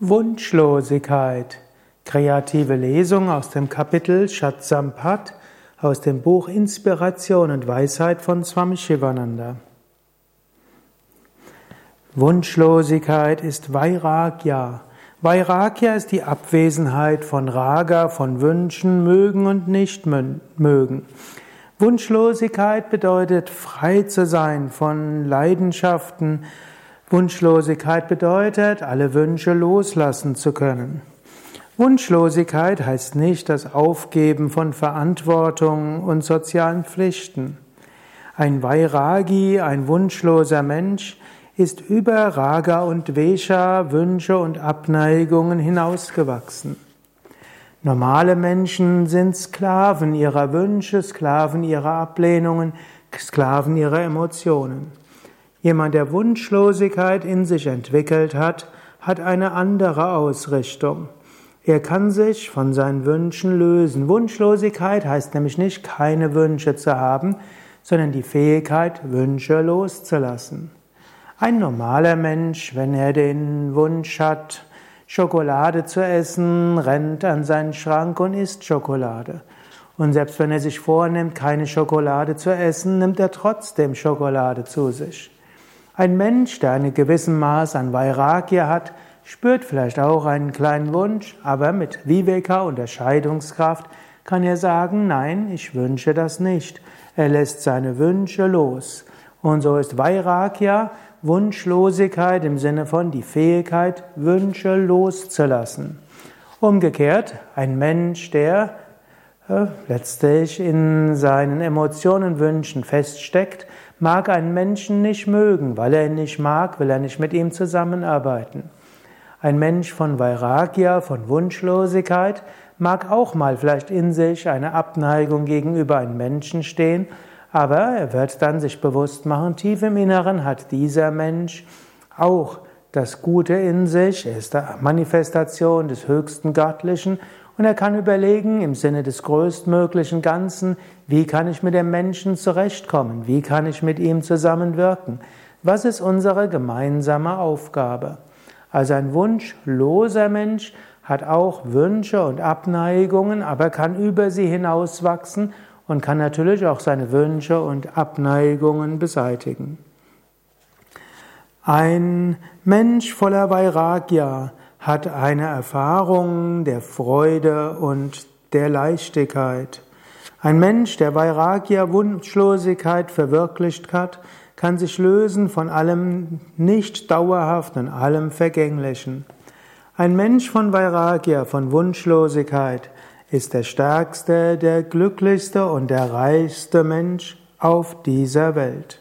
Wunschlosigkeit. Kreative Lesung aus dem Kapitel Shatsampat aus dem Buch Inspiration und Weisheit von Swami Shivananda. Wunschlosigkeit ist Vairagya. Vairagya ist die Abwesenheit von Raga, von Wünschen, mögen und nicht mögen. Wunschlosigkeit bedeutet frei zu sein von Leidenschaften, Wunschlosigkeit bedeutet, alle Wünsche loslassen zu können. Wunschlosigkeit heißt nicht das Aufgeben von Verantwortung und sozialen Pflichten. Ein Vairagi, ein wunschloser Mensch, ist über Raga und Vesha, Wünsche und Abneigungen hinausgewachsen. Normale Menschen sind Sklaven ihrer Wünsche, Sklaven ihrer Ablehnungen, Sklaven ihrer Emotionen. Jemand, der Wunschlosigkeit in sich entwickelt hat, hat eine andere Ausrichtung. Er kann sich von seinen Wünschen lösen. Wunschlosigkeit heißt nämlich nicht, keine Wünsche zu haben, sondern die Fähigkeit, Wünsche loszulassen. Ein normaler Mensch, wenn er den Wunsch hat, Schokolade zu essen, rennt an seinen Schrank und isst Schokolade. Und selbst wenn er sich vornimmt, keine Schokolade zu essen, nimmt er trotzdem Schokolade zu sich. Ein Mensch, der einen gewissen Maß an Vairagya hat, spürt vielleicht auch einen kleinen Wunsch, aber mit Viveka, Unterscheidungskraft, kann er sagen, nein, ich wünsche das nicht. Er lässt seine Wünsche los. Und so ist Vairagya Wunschlosigkeit im Sinne von die Fähigkeit, Wünsche loszulassen. Umgekehrt, ein Mensch, der äh, letztlich in seinen Emotionen, Wünschen feststeckt, mag einen Menschen nicht mögen. Weil er ihn nicht mag, will er nicht mit ihm zusammenarbeiten. Ein Mensch von Vairagya, von Wunschlosigkeit, mag auch mal vielleicht in sich eine Abneigung gegenüber einem Menschen stehen, aber er wird dann sich bewusst machen, tief im Inneren hat dieser Mensch auch das Gute in sich, er ist der Manifestation des höchsten Göttlichen und er kann überlegen im Sinne des größtmöglichen Ganzen, wie kann ich mit dem Menschen zurechtkommen? Wie kann ich mit ihm zusammenwirken? Was ist unsere gemeinsame Aufgabe? Also ein wunschloser Mensch hat auch Wünsche und Abneigungen, aber kann über sie hinauswachsen und kann natürlich auch seine Wünsche und Abneigungen beseitigen. Ein Mensch voller Vairagya hat eine Erfahrung der Freude und der Leichtigkeit. Ein Mensch, der Vairagya Wunschlosigkeit verwirklicht hat, kann sich lösen von allem nicht dauerhaften, allem Vergänglichen. Ein Mensch von Vairagya, von Wunschlosigkeit, ist der stärkste, der glücklichste und der reichste Mensch auf dieser Welt.